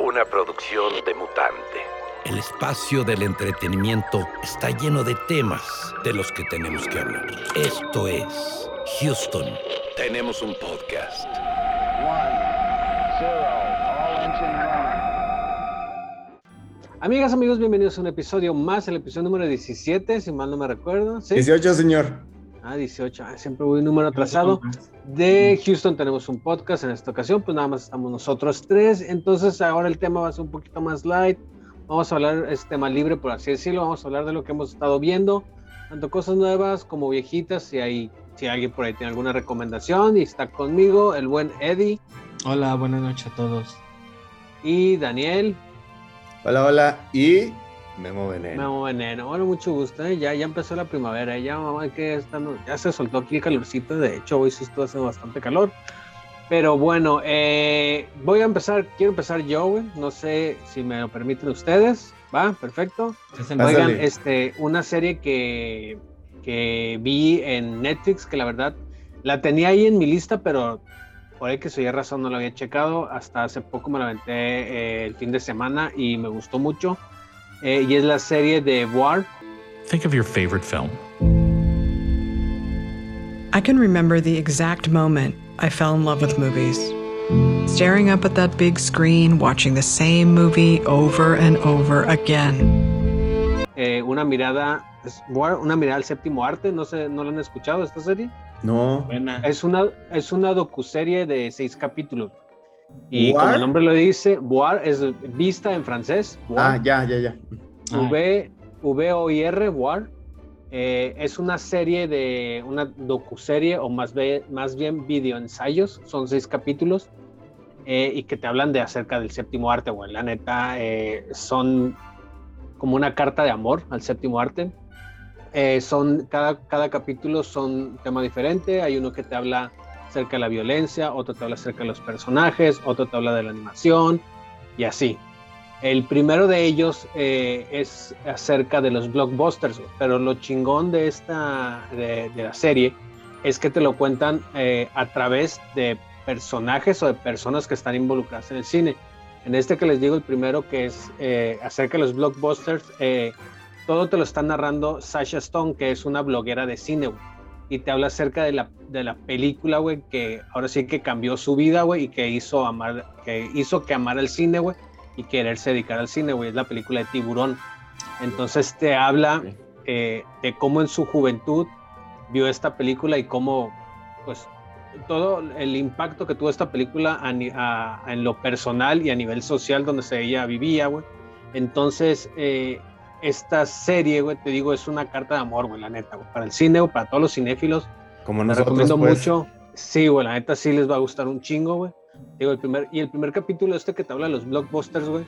Una producción de mutante. El espacio del entretenimiento está lleno de temas de los que tenemos que hablar. Esto es Houston. Tenemos un podcast. Amigas, amigos, bienvenidos a un episodio más, el episodio número 17, si mal no me recuerdo. ¿sí? 18, señor. Ah, 18, ah, siempre voy un número atrasado. De Houston tenemos un podcast en esta ocasión, pues nada más estamos nosotros tres, entonces ahora el tema va a ser un poquito más light. Vamos a hablar, es tema libre, por así decirlo, vamos a hablar de lo que hemos estado viendo, tanto cosas nuevas como viejitas, si hay, si alguien por ahí tiene alguna recomendación y está conmigo, el buen Eddie. Hola, buenas noches a todos. Y Daniel. Hola, hola. Y Memo Veneno. Memo Veneno. Bueno, mucho gusto. ¿eh? Ya, ya empezó la primavera. Ya, mamá, que está, ya se soltó aquí el calorcito. De hecho, hoy sí estuvo haciendo bastante calor. Pero bueno, eh, voy a empezar. Quiero empezar yo, güey. No sé si me lo permiten ustedes. Va, perfecto. Oigan, este, una serie que, que vi en Netflix, que la verdad la tenía ahí en mi lista, pero por ahí que soy razón no la había checado. Hasta hace poco me la aventé eh, el fin de semana y me gustó mucho. Eh, y es la serie de War. Think of your favorite film. I can remember the exact moment I fell in love with movies. Staring up at that big screen, watching the same movie over and over again. Eh, una mirada, War, una mirada al séptimo arte. No sé, ¿no lo han escuchado esta serie? No. Buena. Es una, es una docuserie de seis capítulos. Y como el nombre lo dice, Voir es vista en francés. Ah, ya, ya, ya. V, v O I R, Voir. Eh, es una serie de una docuserie o más, be, más bien videoensayos, son seis capítulos eh, y que te hablan de acerca del séptimo arte, güey. La neta, eh, son como una carta de amor al séptimo arte. Eh, son cada, cada capítulo son un tema diferente. Hay uno que te habla acerca de la violencia, otro te habla acerca de los personajes, otro te habla de la animación y así. El primero de ellos eh, es acerca de los blockbusters, pero lo chingón de esta de, la serie es que te lo cuentan eh, a través de personajes o de personas que están involucradas en el cine. En este que les digo, el primero que es eh, acerca de los blockbusters, todo te lo está narrando Sasha Stone, que es una bloguera de cine, y te habla acerca de la, de la película, güey, que ahora sí que cambió su vida, güey, y que hizo amar, que hizo que amara el cine, güey, y quererse dedicar al cine, güey, es la película de Tiburón. Entonces te habla eh, de cómo en su juventud vio esta película y cómo, pues, todo el impacto que tuvo esta película a, a, en lo personal y a nivel social donde se ella vivía, güey. Entonces, eh, esta serie, güey, te digo, es una carta de amor, güey, la neta, güey, para el cine, güey, para todos los cinéfilos. Como nosotros, recomiendo pues. mucho. Sí, güey, la neta sí les va a gustar un chingo, güey. Digo, el primer, y el primer capítulo este que te habla de los blockbusters, güey,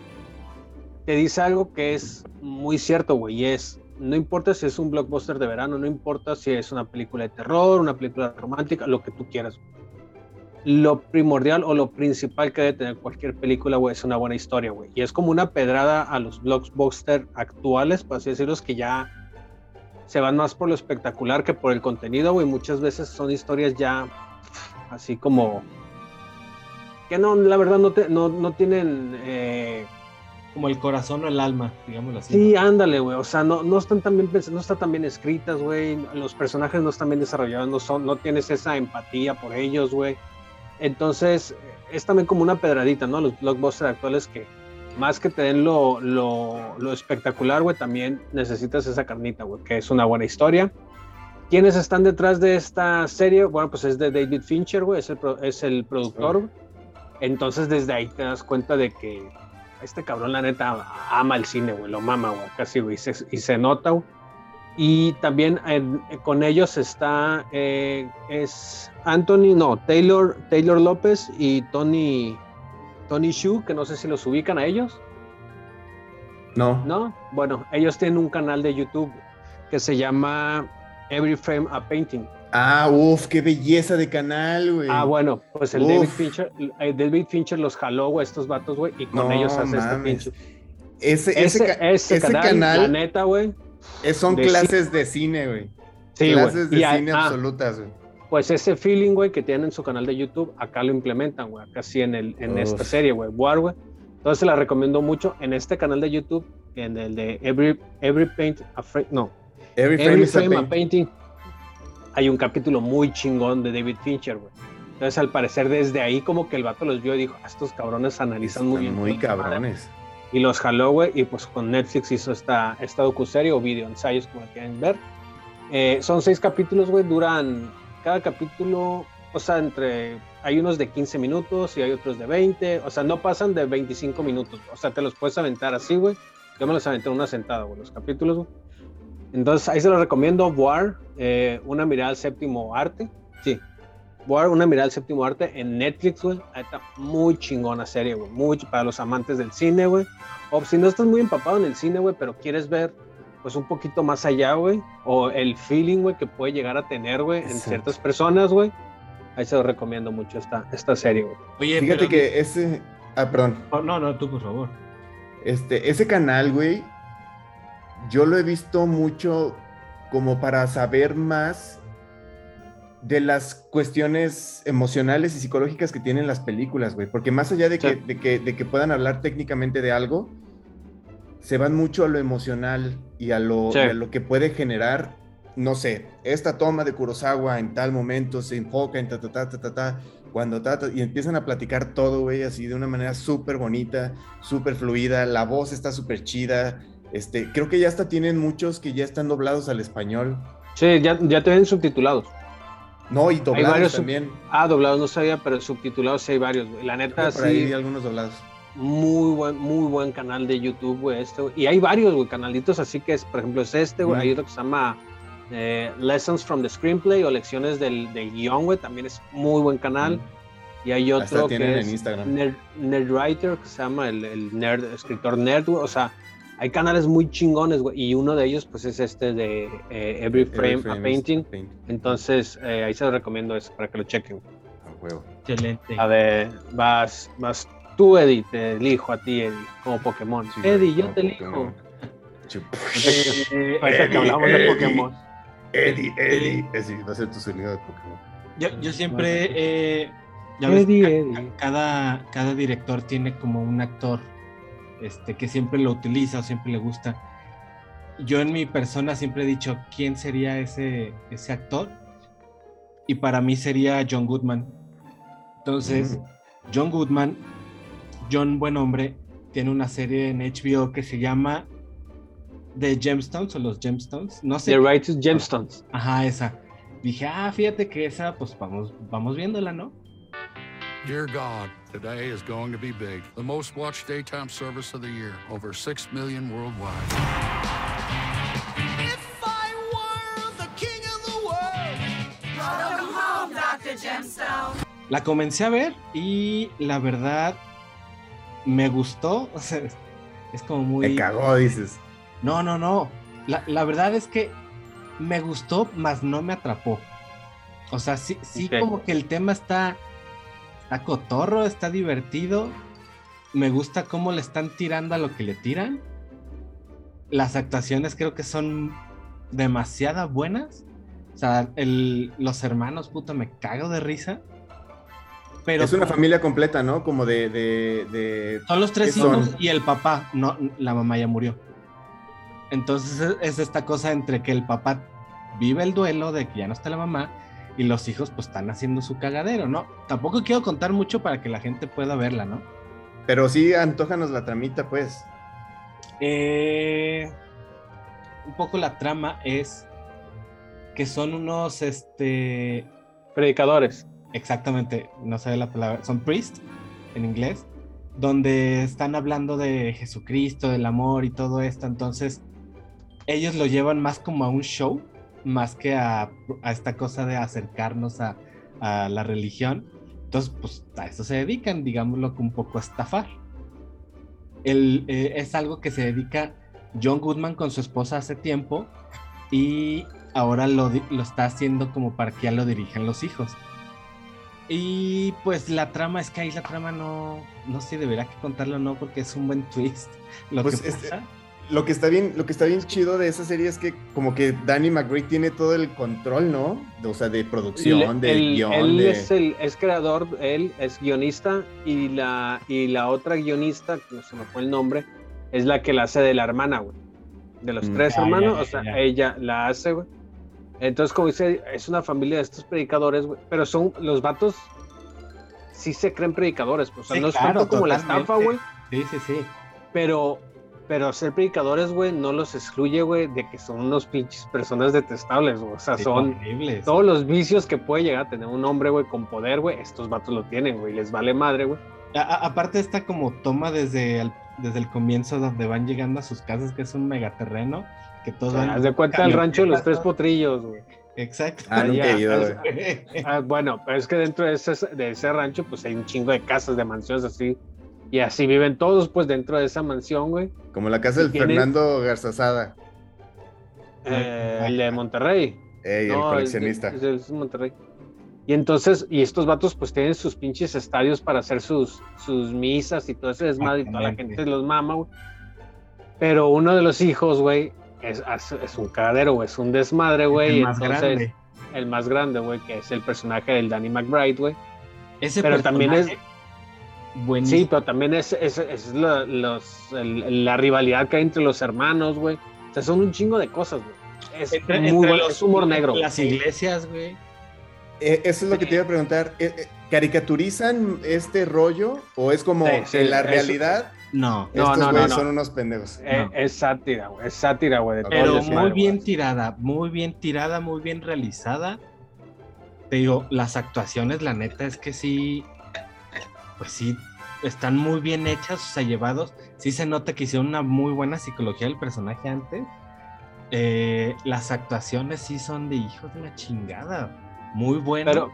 te dice algo que es muy cierto, güey, y es, no importa si es un blockbuster de verano, no importa si es una película de terror, una película romántica, lo que tú quieras. Lo primordial o lo principal que debe tener cualquier película, güey, es una buena historia, güey. Y es como una pedrada a los blockbusters actuales, por así decirlo, que ya se van más por lo espectacular que por el contenido, güey. Muchas veces son historias ya así como que no, la verdad no, te, no, no tienen eh, como el corazón o el alma, digámoslo así. Sí, ¿no? ándale, güey. O sea, no, no están tan bien no están tan bien escritas, güey. Los personajes no están bien desarrollados, no son, no tienes esa empatía por ellos, güey. Entonces, es también como una pedradita, ¿no? Los blockbusters actuales que más que te den lo, lo, lo espectacular, güey, también necesitas esa carnita, güey, que es una buena historia. ¿Quiénes están detrás de esta serie? Bueno, pues es de David Fincher, güey, es el, es el productor. Entonces, desde ahí te das cuenta de que este cabrón, la neta, ama el cine, güey, lo mama, güey, casi, güey, y se, y se nota, güey. Y también eh, con ellos está, eh, es Anthony, no, Taylor, Taylor López y Tony, Tony Shu, que no sé si los ubican a ellos. No. No, bueno, ellos tienen un canal de YouTube que se llama Every Frame a Painting. Ah, uff, qué belleza de canal, güey. Ah, bueno, pues el David Fincher, el David Fincher los jaló, güey, estos vatos, güey, y con no, ellos hace este pinche. Ese, ese, ese, ese canal, canal, la neta, güey. Son de clases cine. de cine, güey. Sí, clases de y cine ah, absolutas, güey. Pues ese feeling, güey, que tienen en su canal de YouTube, acá lo implementan, güey, acá sí en, el, en esta serie, güey, War, güey. Entonces se la recomiendo mucho en este canal de YouTube, en el de Every, Every Paint a Fra- no, Every frame Every a. Painting. Hay un capítulo muy chingón de David Fincher, güey. Entonces, al parecer, desde ahí, como que el vato los vio y dijo: "Ah, Estos cabrones analizan muy bien. muy madre". Y los jaló, güey. Y pues con Netflix hizo esta, esta docuserie o video ensayos, como quieren ver. Eh, son seis capítulos, güey. Duran cada capítulo, o sea, entre. Hay unos de 15 minutos y hay otros de 20. O sea, no pasan de 25 minutos. O sea, te los puedes aventar así, güey. Yo me los aventé en una sentada, güey, los capítulos, güey. Entonces, ahí se los recomiendo. War, eh, una mirada al séptimo arte. Sí. War, una mirada al séptimo arte en Netflix, güey. Ahí está muy chingona serie, güey. Muy para los amantes del cine, güey. O si no estás muy empapado en el cine, güey, pero quieres ver, pues un poquito más allá, güey. O el feeling, güey, que puede llegar a tener, güey, en ciertas personas, güey. Ahí se los recomiendo mucho esta, esta serie, güey. Oye, Fíjate pero- que ese. Ah, perdón. Oh, no, no, tú, por favor. Este, ese canal, güey, yo lo he visto mucho como para saber más de las cuestiones emocionales y psicológicas que tienen las películas, güey. Porque más allá de que, de, que, de que puedan hablar técnicamente de algo, se van mucho a lo emocional y a lo, Sí. y a lo que puede generar, no sé, esta toma de Kurosawa en tal momento se enfoca en ta, ta, ta, ta, ta, ta, cuando ta, ta, y empiezan a platicar todo, güey, así de una manera súper bonita, súper fluida, la voz está súper chida. Este, creo que ya hasta tienen muchos que ya están doblados al español. Sí, ya, ya te ven subtitulados. No, y doblados también. Ah, doblados no sabía, pero subtitulados sí hay varios, güey. La neta, por ahí sí. vi algunos doblados. muy buen, muy buen canal de YouTube, güey, este, güey. Y hay varios, güey, canalitos así que es, por ejemplo, es este, güey. Mm. Hay otro que se llama eh, Lessons from the Screenplay o Lecciones del, del guion, güey. También es muy buen canal. Y hay otro que en es Instagram. Nerd, Nerdwriter, que se llama el, el nerd, escritor nerd, güey. O sea, hay canales muy chingones, güey. Y uno de ellos, pues, es este de eh, Every Frame, Every a Painting. paint. Entonces, eh, ahí se los recomiendo eso para que lo chequen. A huevo. Excelente. A ver, vas, vas tú, Eddie, te elijo a ti, Eddie, como Pokémon. Sí, Eddie, yo te Pokémon. elijo. Eh, Ahorita que hablamos de Eddie. Pokémon. Eddie, Eddie. Va a ser tu sonido de Pokémon. yo, yo siempre. eh, ya ves, Eddie, ca- Eddie. Cada, cada director tiene como un actor este, que siempre lo utiliza o siempre le gusta. Yo en mi persona siempre he dicho quién sería ese, ese actor. Y para mí sería John Goodman. Entonces, John Goodman, John Buen Hombre, tiene una serie en HBO que se llama The Gemstones o los Gemstones. No sé. The Righteous Gemstones. Ajá, esa. Dije, ah, fíjate que esa, pues vamos, vamos viéndola, ¿no? Dear God, today is going to be big. The most watched daytime service of the year, over 6 million worldwide. La comencé a ver y la verdad me gustó. O sea, es- como muy. Me cagó, dices. No, no, no. La, la verdad es que me gustó, mas no me atrapó. O sea, sí, sí Ok. como que el tema está, está cotorro, está divertido. Me gusta cómo le están tirando a lo que le tiran. Las actuaciones creo que son demasiado buenas. O sea, el- los hermanos, puta, me cago de risa. Pero es una como- familia completa, ¿no? Como de. de, de- son los tres hijos y el papá. No, la mamá ya murió. Entonces es- es esta cosa entre que el papá vive el duelo de que ya no está la mamá y los hijos pues están haciendo su cagadero, ¿no? Tampoco quiero contar mucho para que la gente pueda verla, ¿no? Pero sí, antójanos la tramita, pues. Eh, un poco la trama es que son unos, este, Predicadores. exactamente, no sé la palabra, son priest en inglés, donde están hablando de Jesucristo, del amor y todo esto, entonces ellos lo llevan más como a un show, más que a, a esta cosa de acercarnos a, a la religión. Entonces, pues a eso se dedican, digámoslo que un poco a estafar. El, eh, es algo que se dedica John Goodman con su esposa hace tiempo y ahora lo, lo está haciendo como para que ya lo dirijan los hijos. Y pues la trama es que ahí la trama no, no sé, deberá que contarlo o no, porque es un buen twist lo Pues, que este, pasa. Lo que está bien, lo que está bien chido de esa serie es que como que Danny McBride tiene todo el control, ¿no? O sea, de producción, de guion, él de... es, el, es creador, él es guionista y la, y la otra guionista, que no se me fue el nombre, es la que la hace de la hermana, güey. De los Mm. tres Ah, ya, hermanos, ya, o sea, ya. ella la hace, güey. Entonces, como dice, es una familia de estos predicadores, güey. Pero son, los vatos sí se creen predicadores, pues, o sea, Sí, no es claro, tanto como la estafa, güey. Sí, sí, sí. Pero, pero ser predicadores, güey, no los excluye, güey, de que son unos pinches personas detestables, güey. O sea, Sí, son horribles. todos los vicios que puede llegar a tener un hombre, güey, con poder, güey. Estos vatos lo tienen, güey. Les vale madre, güey. Aparte esta como toma desde el, desde el comienzo donde van llegando a sus casas, que es un megaterreno, que todos van... Haz de cuenta el rancho de los tres potrillos, güey. Exacto. Ah, nunca he Ya, ido, güey. Ah, bueno, pero es que dentro de ese, de ese rancho, pues hay un chingo de casas, de mansiones así. Y así viven todos, pues, dentro de esa mansión, güey. Como la casa del. Fernando Garzazada, Eh, el de Monterrey. ey, el coleccionista. Es, Monterrey. Y entonces, y estos vatos pues tienen sus pinches estadios para hacer sus, sus misas y todo ese desmadre y toda la gente los mama, güey. Pero uno de los hijos, güey, es, es, un cagadero, güey, es un desmadre, güey. El y más entonces, grande. el más grande, güey, que es el personaje del Danny McBride, güey. Ese pero también es- personaje, buenísimo. Sí, pero también es, es, es la, los, el- la rivalidad que hay entre los hermanos, güey. O sea, son un chingo de cosas, güey. Es, Entre- muy entre bueno, los- es humor negro. Las iglesias, güey. Eh, eso es lo que te iba a preguntar. eh, eh, ¿Caricaturizan este rollo o es como Sí, sí, en la eso- realidad No. No, estos no, no, son unos pendejos? Eh, No. Es sátira, güey. Es sátira, güey. Pero muy bien tirada, muy bien tirada, muy bien realizada. Te digo, las actuaciones, la neta es que sí, pues sí, están muy bien hechas, o sea, llevados. Sí se nota que hicieron una muy buena psicología del personaje antes. Eh, las actuaciones sí son de hijos de la chingada. Muy bueno. Pero,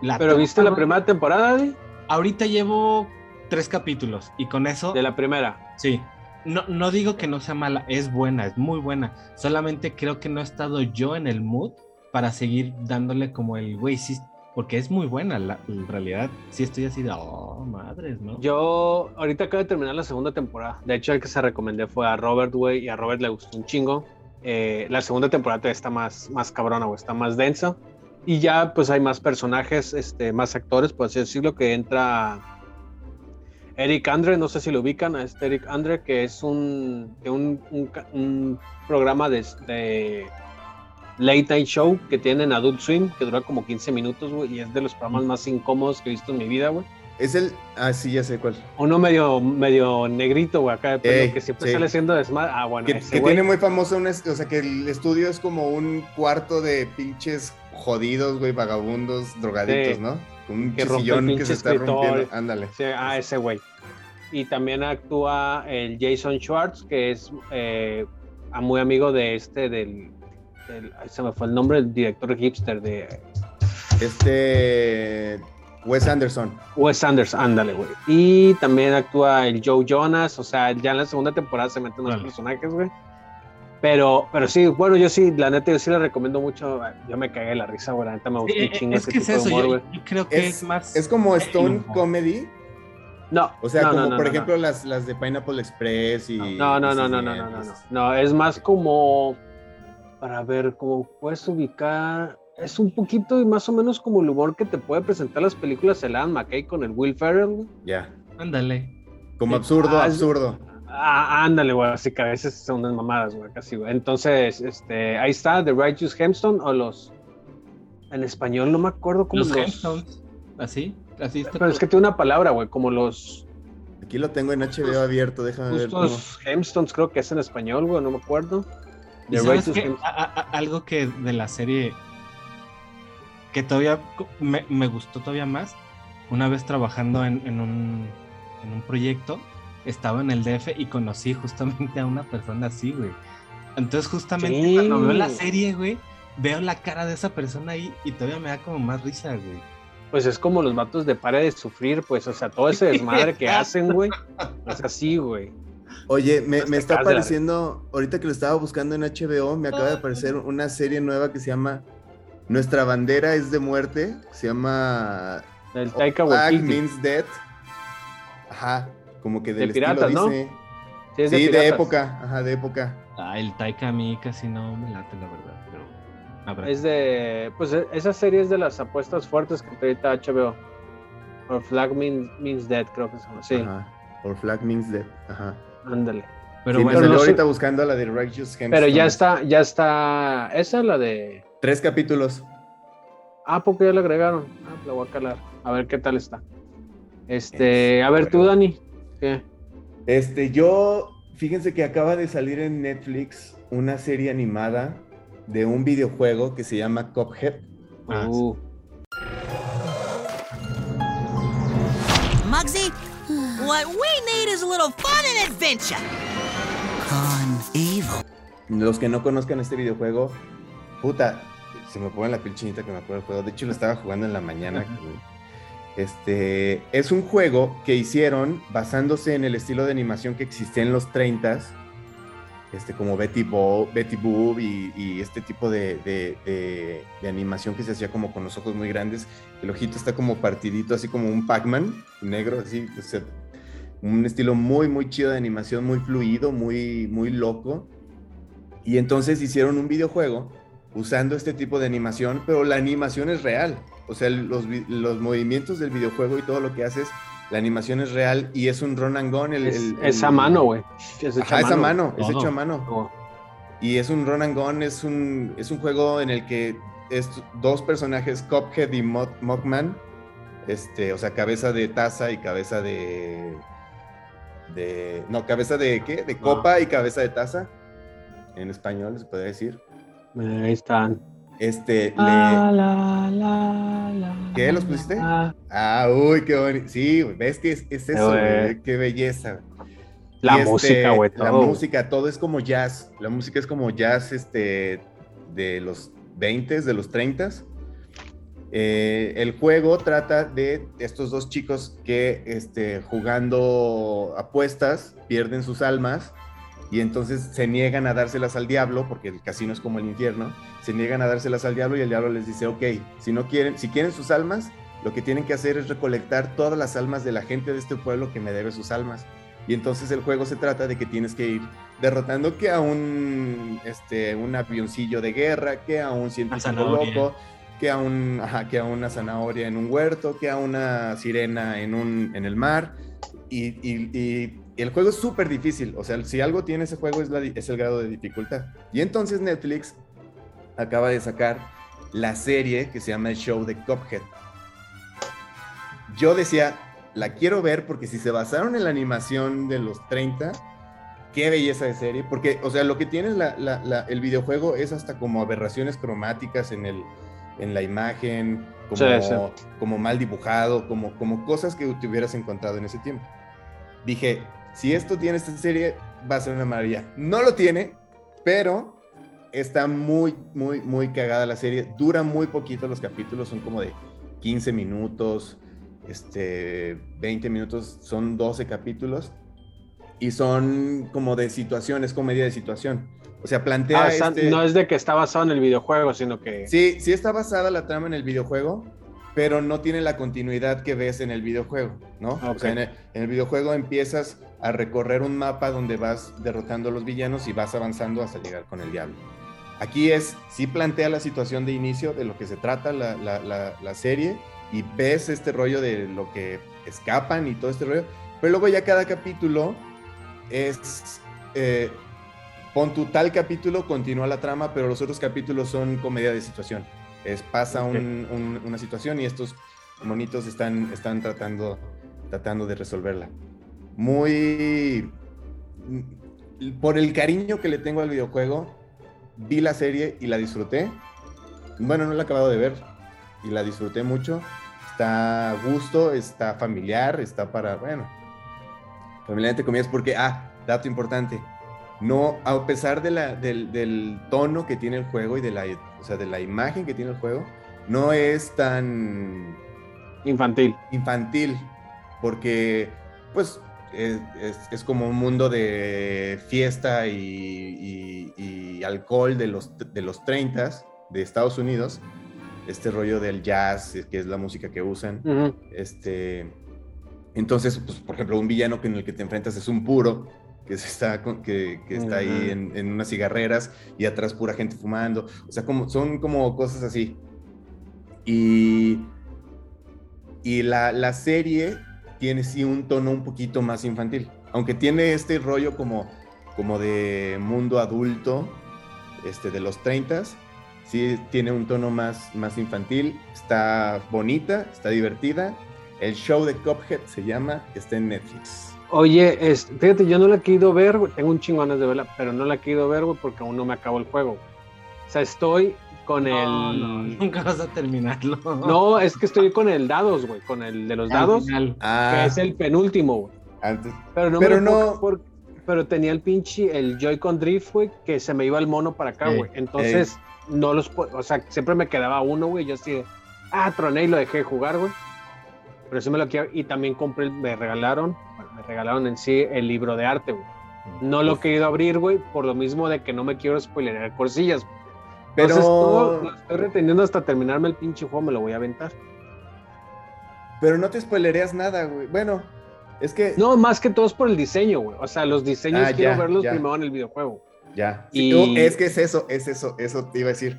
La pero ¿viste la primera temporada, Adi? Ahorita llevo tres capítulos y con eso De la primera. Sí. No, no digo que no sea mala, es buena, es muy buena. Solamente creo que no he estado yo en el mood para seguir dándole como el güey, sí, porque es muy buena, la, en realidad. Sí estoy así de, oh, madres, ¿no? Yo ahorita acabo de terminar la segunda temporada. De hecho, el que se recomendé fue a Robert, güey, y a Robert le gustó un chingo. Eh, la segunda temporada está más, más cabrona, güey, está más densa. Y ya, pues hay más personajes, este, más actores, por así decirlo, que entra Eric Andre, no sé si lo ubican, a este Eric Andre, que es un, de un, programa de late night show que tiene en Adult Swim, que dura como 15 minutos, güey, y es de los programas más incómodos que he visto en mi vida, güey. Es el. Ah, sí, ya sé cuál. Uno medio, medio negrito, güey, acá de pelo, Ey, que siempre sí. sale haciendo desmadre. Ah, bueno, Que, ese que tiene muy famoso un. O sea, que el estudio es como un cuarto de pinches jodidos, güey, vagabundos, drogaditos, Sí. ¿no? Un Que que se está rompiendo. Ándale. Sí, ah, ese güey. Y también actúa el Jason Schwartz, que es eh, muy amigo de este, del, del- ay, se me fue el nombre, el director hipster de Este. Wes Anderson. Wes Anderson, ándale, güey. Y también actúa el Joe Jonas, o sea, ya en la segunda temporada se meten los Vale. personajes, güey. Pero, pero sí, bueno, yo sí, la neta, yo sí le recomiendo mucho. Yo me cagué de la risa, güey. La neta me gustó Sí, chingo es ese que es de eso, humor, yo, güey. yo creo que es, Es, más... es como el Stone. Comedy. No. O sea, no, como no, no, por no, ejemplo Las, las de Pineapple Express y. No, no, no, no, no, no, no, no. No, es más como para ver cómo puedes ubicar. Es un poquito y más o menos como el humor que te puede presentar las películas de Alan McKay con el Will Ferrell. Ya. Ándale. Como absurdo, Ah, absurdo. Ah, ándale, güey, así que a veces son unas mamadas, güey, casi, güey. Entonces, este, ahí está, The Righteous Gemstone o los. En español no me acuerdo cómo Los los. Gemstones, así, así está. Pero es que tiene una palabra, güey, como los. Aquí lo tengo en HBO abierto, déjame ver. cómo. Justos Gemstones, creo que es en español, güey, no me acuerdo. ¿Y The sabes. A- a- a- algo que de la serie que todavía me, me gustó todavía más, una vez trabajando en, en un, en un proyecto, estaba en el DF y conocí justamente a una persona así, güey. Entonces justamente Sí. cuando veo la serie, güey, veo la cara de esa persona ahí y todavía me da como más risa, güey. Pues es como los vatos de Pare de Sufrir, pues, o sea, todo ese desmadre que hacen, güey. Es así, güey. Oye, me, está apareciendo, ahorita que lo estaba buscando en HBO, me acaba de aparecer una serie nueva que se llama Nuestra bandera es de muerte, se llama El Taika Waititi. Means Death. Ajá, como que del De estilo piratas, ¿no? dice. Sí, es Sí, de, época, ajá, de época. Ah, el Taika a mí casi no me late, la verdad. Pero habrá. Es de. Pues e- esa serie es de las apuestas fuertes que trae ahorita HBO. Or Flag Means, Means Dead, creo que se llama. Sí, Ajá. Or Flag Means Dead. Ajá. Ándale. Pero sí, me bueno, salió ahorita buscando la de Righteous Pero Gemstones. ya está, ya está. Esa es la de. Tres capítulos. Ah, porque ya la agregaron. Ah, la voy a calar. A ver qué tal está. Este, a ver tú, Dani. ¿Qué? Este, yo, fíjense que acaba de salir en Netflix una serie animada de un videojuego que se llama Cuphead. Ah, Uh, Muggsy, what we need is a little fun and adventure. Con evil. Los que no conozcan este videojuego, puta, se me pone la piel chinita que me acuerdo del juego. De hecho, lo estaba jugando en la mañana. Este, es un juego que hicieron basándose en el estilo de animación que existía en los 30s, este, como Betty, Bo, Betty Boop y, y este tipo de, de- de- de animación que se hacía como con los ojos muy grandes. El ojito está como partidito, así como un Pac-Man negro, así, o sea, un estilo muy, muy chido de animación, muy fluido, muy, muy loco. Y entonces hicieron un videojuego usando este tipo de animación, pero la animación es real. O sea, los, los movimientos del videojuego y todo lo que haces, la animación es real y es un run and gun. El, es, el- es el- a mano, güey. Es hecho Ajá, es a mano, es hecho a mano. Oh, Y es un run and gun, es un, es un juego en el que es dos personajes, Cuphead y Mo- Mockman, este, o sea, cabeza de taza y cabeza de, de, no, cabeza de qué, de copa y cabeza de taza, en español se podría decir. Ahí están. Este, Ah, le, la, la, la, ¿Qué, los pusiste? la. ah, uy, qué bonito, sí, ves que es, es eso, güey. qué belleza. La Y, este, música, güey. La todo. música, todo es como jazz. La música es como jazz este, de los 20s, de los 30s. Eh, el juego trata de estos dos chicos que este, jugando apuestas pierden sus almas y entonces se niegan a dárselas al diablo, porque el casino es como el infierno, se niegan a dárselas al diablo y el diablo les dice, ok, si no quieren, si quieren sus almas, lo que tienen que hacer es recolectar todas las almas de la gente de este pueblo que me debe sus almas. Y entonces el juego se trata de que tienes que ir derrotando que a un, este, un avioncillo de guerra, que a un científico loco, que a, una zanahoria en un huerto, que a una sirena en, un, el mar. Y, el juego es súper difícil. O sea, si algo tiene ese juego es, el grado de dificultad. Y entonces Netflix acaba de sacar la serie que se llama El Show de Cuphead. Yo decía, la quiero ver porque si se basaron en la animación de los 30, qué belleza de serie. Porque, o sea, lo que tiene el videojuego es hasta como aberraciones cromáticas en, el, en la imagen, como, Sí, sí. como mal dibujado, como, como cosas que te hubieras encontrado en ese tiempo. Dije, si esto tiene esta serie, va a ser una maravilla. No lo tiene, pero está muy, muy, muy cagada la serie. Dura muy poquito los capítulos, son como de 15 minutos, este, 20 minutos, son 12 capítulos. Y son como de situaciones, comedia de situación. O sea, plantea Ah, este... No es de que está basado en el videojuego, sino que. Sí, sí está basada la trama en el videojuego, pero no tiene la continuidad que ves en el videojuego, ¿no? O sea, en el, en el videojuego empiezas a recorrer un mapa donde vas derrotando a los villanos y vas avanzando hasta llegar con el diablo. Aquí es, sí plantea la situación de inicio de lo que se trata la, la- la- la serie y ves este rollo de lo que escapan y todo este rollo, pero luego ya cada capítulo es... eh, pon tu tal capítulo, continúa la trama, pero los otros capítulos son comedia de situación. Es, pasa Ok. un- un- una situación y estos monitos están, están tratando, tratando de resolverla. Muy... Por el cariño que le tengo al videojuego, vi la serie y la disfruté. Bueno, no la he acabado de ver y la disfruté mucho. Está a gusto, está familiar, está para, bueno, familiarmente comillas, porque, ah, dato importante, no, a pesar de la, del, del tono que tiene el juego y de la, o sea, de la imagen que tiene el juego, no es tan Infantil. infantil, porque pues es, es- es como un mundo de fiesta y, y- y alcohol de los, de los 30 de Estados Unidos, este rollo del jazz, que es la música que usan. Este, entonces, pues, por ejemplo, un villano en el que te enfrentas es un puro, que, se está, con- que, que está ahí en, en unas cigarreras y atrás pura gente fumando. O sea, como, son como cosas así. Y, y la, la serie tiene sí un tono un poquito más infantil. Aunque tiene este rollo como, como de mundo adulto, este, de los 30 sí tiene un tono más, más infantil. Está bonita, está divertida. El show de Cuphead se llama, está en Netflix. Oye, es, fíjate, yo no la he querido ver, güey. Tengo un chingo ganas de verla, pero no la he querido ver, güey, porque aún no me acabo el juego. O sea, estoy con el. No, nunca vas a terminarlo. No, es que estoy con el dados, güey, con el de los Al dados, final. que Ah, es el penúltimo, güey. antes. Pero no, Pero me no- por- pero tenía el pinche, el Joy-Con Drift, güey, que se me iba el mono para acá, Ey, güey. Entonces, no los puedo, o sea, siempre me quedaba uno, güey. Yo así de, ah, troné y lo dejé de jugar, güey. Pero sí me lo quiero, y también compré, me regalaron, bueno, me regalaron en sí el libro de arte, güey. No lo he querido abrir, güey, por lo mismo de que no me quiero spoilerar cosillas. Pero, Entonces, todo lo estoy reteniendo hasta terminarme el pinche juego, me lo voy a aventar. pero no te spoilereas nada, güey. Bueno, es que No, más que todo es por el diseño, güey. O sea, los diseños Ah, quiero ya, verlos ya. primero en el videojuego. ya. Y- Sí, oh, es que es eso, es eso, eso te iba a decir.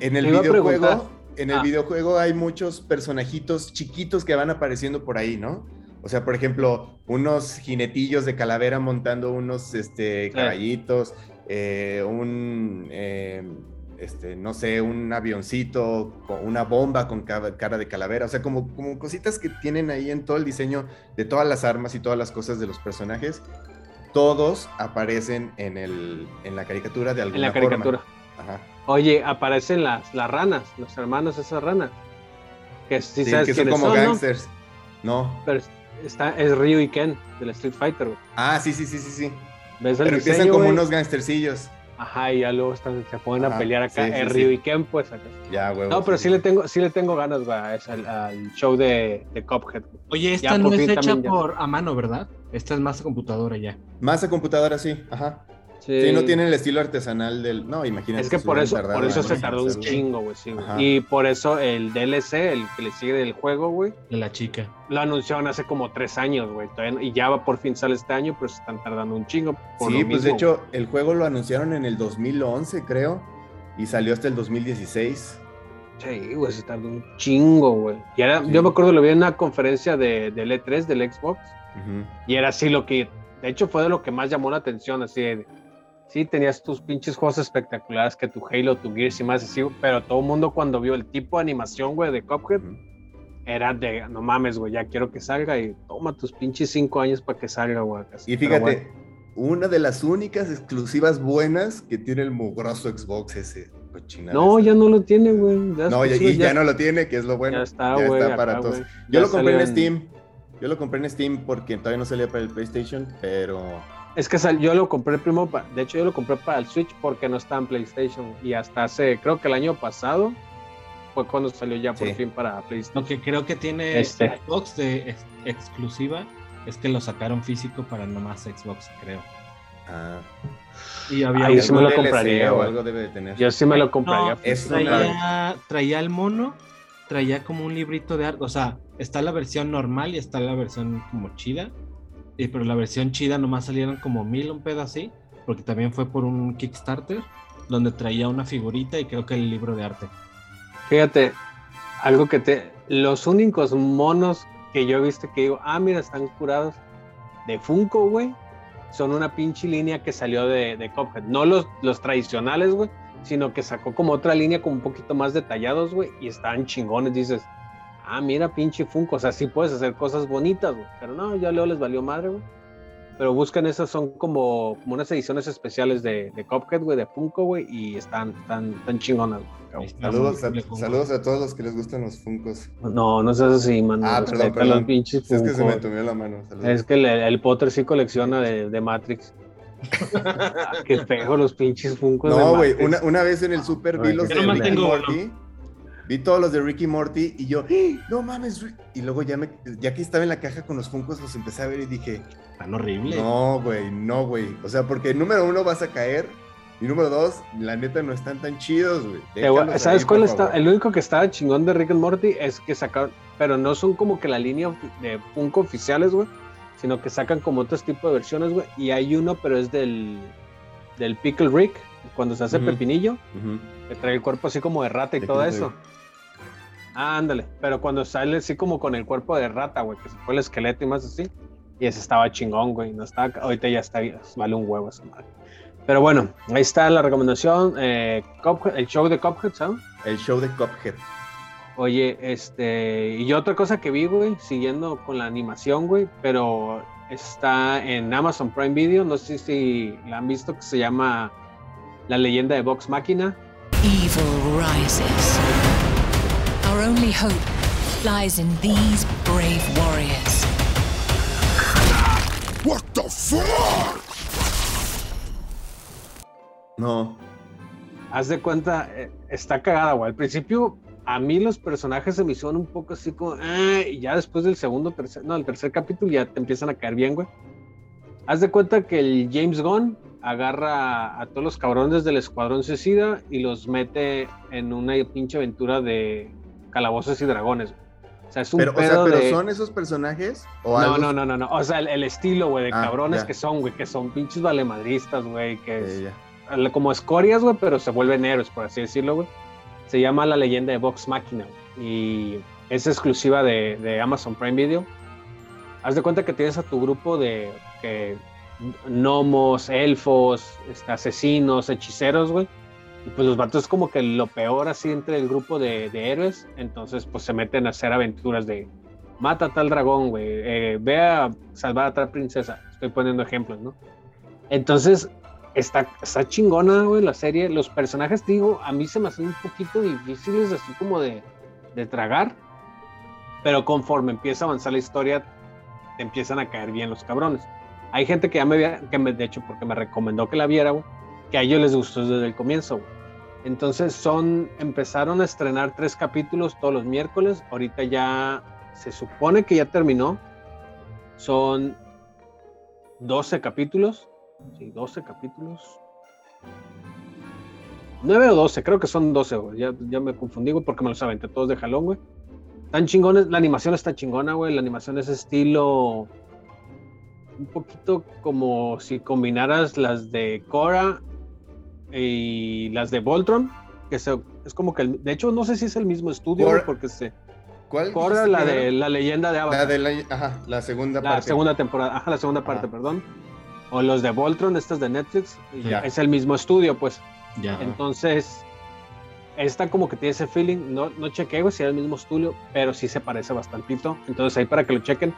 En el videojuego. En el Ah. videojuego hay muchos personajitos chiquitos que van apareciendo por ahí, ¿no? O sea, por ejemplo, unos jinetillos de calavera montando unos este, caballitos, eh, un, eh, este, no sé, un avioncito, una bomba con ca- cara de calavera, o sea, como, como cositas que tienen ahí en todo el diseño de todas las armas y todas las cosas de los personajes, todos aparecen en, el, en la caricatura de alguna En la forma. Ajá. Oye, aparecen las, las ranas, los hermanos de esas ranas. Que sí, Sí, sabes que son quiénes como son, ¿no? gangsters. ¿no? Pero está, es Ryu y Ken, del Street Fighter, güey. Ah, sí, sí, sí, sí, sí. ¿Ves el Pero empiezan diseño, como güey? unos gangstercillos. Ajá, y ya luego están- se ponen Ajá, a pelear acá. sí, sí, es sí. Ryu y Ken, pues acá. Ya, güey. No, pero sí le tengo, sí le tengo ganas, güey, a ese- al, al show de, de Cuphead. güey. Oye, esta Ya, no es hecha también ya. por a mano, ¿verdad? Esta es más a computadora ya. Más a computadora, sí. Ajá. Sí, no tiene el estilo artesanal del. No, imagínate. Es que se por eso, por eso se tardó un chingo, güey, sí. Y por eso el DLC, el que le sigue del juego, güey, De la chica. lo anunciaron hace como tres años, güey. no- Y ya va por fin sale este año, pero se están tardando un chingo. por Sí, lo pues de hecho, el juego lo anunciaron en el 2011, creo. Y salió hasta el 2016. Sí, güey, se tardó un chingo, güey. Y era, Sí. yo me acuerdo, lo vi en una conferencia de, del E3, del Xbox, y era así lo que, de hecho, fue de lo que más llamó la atención, así de, sí, tenías tus pinches juegos espectaculares, que tu Halo, tu Gears y más así, pero todo el mundo cuando vio el tipo de animación, güey, de Cuphead, era de, no mames, güey, ya quiero que salga y toma tus pinches cinco años para que salga, güey. Y fíjate, bueno. una de las únicas exclusivas buenas que tiene el mugroso Xbox ese. No, esa. ya no lo tiene, güey. No, ya, y ya, no lo tiene, que es lo bueno. Ya está, Ya güey. está para acá, todos. güey. Yo Ya lo compré en Steam. Yo lo compré en Steam porque todavía no salía para el PlayStation, pero Es que sal- yo lo compré primero, pa- de hecho yo lo compré para el Switch porque no está en PlayStation y hasta hace, creo que el año pasado fue cuando salió ya por Sí. fin para PlayStation. Lo que creo que tiene Este. Xbox de ex- exclusiva es que lo sacaron físico para nomás Xbox, creo. ah, Y había Ahí un- sí me lo compraría, o algo debe de tener. Yo sí me lo compraría. No, Es traía el mono, traía como un librito de arte. O sea, está la versión normal y está la versión como chida. Y, pero la versión chida nomás salieron como mil, un pedo así. Porque también fue por un Kickstarter donde traía una figurita y creo que el libro de arte. Fíjate, algo que te. Los únicos monos que yo he visto que digo, ah, mira, están curados de Funko, güey, son una pinche línea que salió de, de Cuphead. No los, los tradicionales, güey, sino que sacó como otra línea como un poquito más detallados, güey, y estaban chingones. Dices, ah, mira, pinche Funko, o sea, sí puedes hacer cosas bonitas, güey, pero no, ya luego les valió madre, güey. Pero buscan esas, son como, como unas ediciones especiales de, de Cuphead, güey, de Funko, güey, y están tan, tan chingonas, güey. Saludos a, saludos todos los que les gustan los Funcos. No, no seas así, mano. Ah, perdón, perdón. los pinches Si es que se me Funko. tomó la mano. Saludos. Es que el, el Potter sí colecciona de, de Matrix. Qué feo los pinches Funkos de No, güey, una, una vez en el Super vi los de Ricky. Vi todos los de Ricky Morty y yo, ¡Ah! no mames, Rick". y luego ya me, ya que estaba en la caja con los Funkos, los empecé a ver y dije, Tan horrible. no, güey, no, güey. O sea, porque número uno vas a caer y número dos, la neta no están tan chidos, güey. Déjalos ¿Sabes ahí, cuál está? favor. El único que estaba chingón de Rick and Morty es que sacaron, pero no son como que la línea de Funko oficiales, güey, sino que sacan como otros tipos de versiones, güey. Y hay uno, pero es del, del Pickle Rick, cuando se hace pepinillo, Ujú. que trae el cuerpo así como de rata y De todo eso. Ah, ándale, pero cuando sale así como con el cuerpo de rata, güey, que se fue el esqueleto y más así. Y ese estaba chingón, güey. No estaba, ahorita ya está, vale un huevo esa madre. Pero bueno, ahí está la recomendación. eh, Cuphead- el show de Cuphead, ¿sabes? El show de Cuphead. Oye, este, y otra cosa que vi, güey, siguiendo con la animación, güey, pero está en Amazon Prime Video, no sé si la han visto, que se llama La leyenda de Vox Máquina. Evil rises. Our only hope lies in these brave warriors. What the fuck? No. Haz de cuenta, eh, está cagada, güey. Al principio, a mí los personajes se me hicieron un poco así como, "Ah", y ya después del segundo, tercer, no, el tercer capítulo ya te empiezan a caer bien, güey. Haz de cuenta que el James Gunn agarra a todos los cabrones del Escuadrón Suicida y los mete en una pinche aventura de calabozos y dragones. O sea, es un Pero, o sea, pedo ¿pero de- son esos personajes? ¿O no, algo? no, no, no, no. O sea, el, el estilo, güey, de Ah, cabrones ya. que son, güey, que son pinches valemadristas, güey, que es Eh, como escorias, güey, pero se vuelven héroes, por así decirlo, güey. Se llama La leyenda de Vox Machina y es exclusiva de, de Amazon Prime Video. Haz de cuenta que tienes a tu grupo de que, gnomos, elfos, este, asesinos, hechiceros, güey. Y pues los vatos es como que lo peor así entre el grupo de, de héroes. Entonces, pues se meten a hacer aventuras de mata a tal dragón, güey. eh, ve a salvar a tal princesa. Estoy poniendo ejemplos, ¿no? Entonces, está, está chingona, güey, la serie. Los personajes, te digo, a mí se me hacen un poquito difíciles, así como de, de tragar. Pero conforme empieza a avanzar la historia, te empiezan a caer bien los cabrones. Hay gente que ya me había, que me, de hecho, porque me recomendó que la viera, güey, que a ellos les gustó desde el comienzo, güey. Entonces son, empezaron a estrenar tres capítulos todos los miércoles. Ahorita ya se supone que ya terminó. Son 12 capítulos. Sí, 12 capítulos. 9 o 12, creo que son 12, güey. Ya, ya me confundí, porque me los aventé todos de jalón, güey. Están chingones, la animación está chingona, güey. La animación es estilo. Un poquito como si combinaras las de Cora y las de Voltron. Que se- es como que. el- de hecho, no sé si es el mismo estudio, porque se. ¿Cuál? Cora, la de la leyenda de Avatar. La de la, ajá, la segunda La parte. segunda temporada, ajá, la segunda parte, Ajá. perdón. O los de Voltron, estas de Netflix, Ya. es el mismo estudio, pues. Ya. Entonces, esta como que tiene ese feeling, no, no chequeo si era el mismo estudio, pero sí se parece bastantito. Entonces ahí para que lo chequen.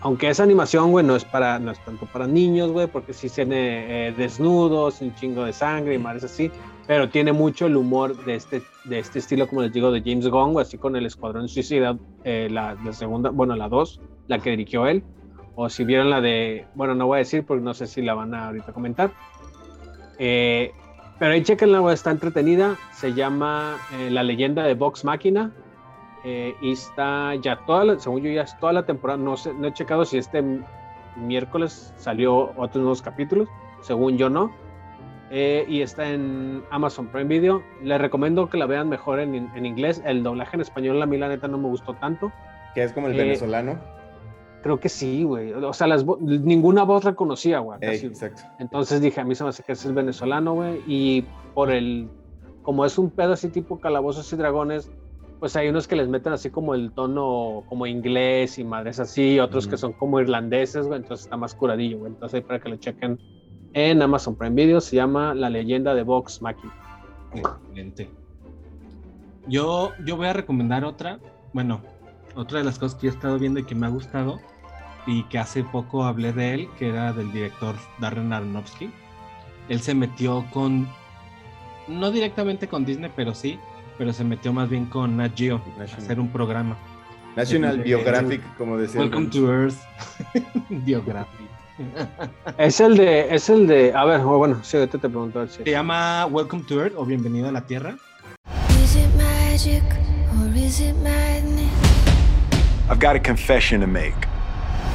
Aunque esa animación, güey, no es para, no es tanto para niños, güey, porque sí tiene eh, desnudos, un chingo de sangre y mares así, pero tiene mucho el humor de este, de este estilo, como les digo, de James Gunn, güey, así con el Escuadrón Suicida, eh, la, la segunda, bueno, la 2, la que dirigió él, o si vieron la de, bueno, no voy a decir porque no sé si la van a ahorita comentar. Eh, pero ahí chequenla, güey, está entretenida. Se llama eh, La leyenda de Vox Máquina. Eh, y está ya toda la, según yo, ya es toda la temporada. No sé, no he checado si este miércoles salió otros nuevos capítulos. Según yo, no. Eh, y está en Amazon Prime Video. Les recomiendo que la vean mejor en, en inglés. El doblaje en español, a mí la neta no me gustó tanto. Que es como el Eh, venezolano. Creo que sí, güey. O sea, las vo- ninguna voz reconocía, güey. Exacto. Entonces dije, a mí se me hace que ese es venezolano, güey. Y por el, como es un pedo así tipo calabozos y dragones, pues hay unos que les meten así como el tono como inglés y madres así, otros que son como irlandeses, güey. Entonces está más curadillo, güey. Entonces ahí para que lo chequen en Amazon Prime Video, se llama La leyenda de Vox Machina. Excelente. Yo, yo voy a recomendar otra, bueno, otra de las cosas que yo he estado viendo y que me ha gustado y que hace poco hablé de él, que era del director Darren Aronofsky. Él se metió con, no directamente con Disney, pero sí, pero se metió más bien con Nat Geo a National. hacer un programa. National Eh, Biographic, como decía. el Welcome to Earth. Biographic. Es el de, es el de, a ver, bueno, sí, ahorita te pregunto. a si- Se llama Welcome to Earth o Bienvenido a la Tierra. Is it magic or is it madness? I've got a confession to make.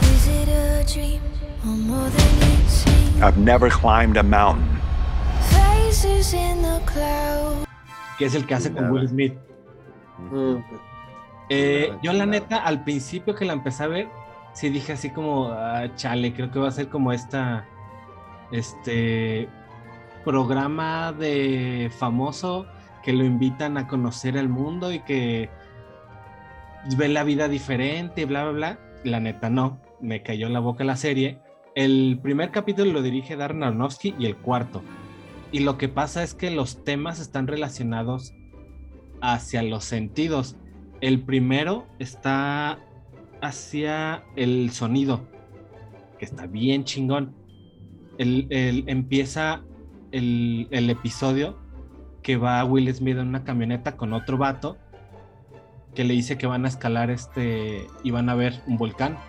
Is it a dream or more than it seems? I've never climbed a mountain. Faces in the clouds. Que es el que hace con. Will Smith. Mm, Eh, yo la neta, al principio que la empecé a ver, sí dije así como, ah, chale, creo que va a ser como esta, este programa de famoso que lo invitan a conocer el mundo y que ve la vida diferente, bla, bla, bla. La neta no, me cayó en la boca la serie. El primer capítulo lo dirige Darren Aronofsky y el cuarto. Y lo que pasa es que los temas están relacionados hacia los sentidos. El primero está hacia el sonido, que está bien chingón. El, el- empieza el, el episodio que va Will Smith en una camioneta con otro vato que le dice que van a escalar este y van a ver un volcán.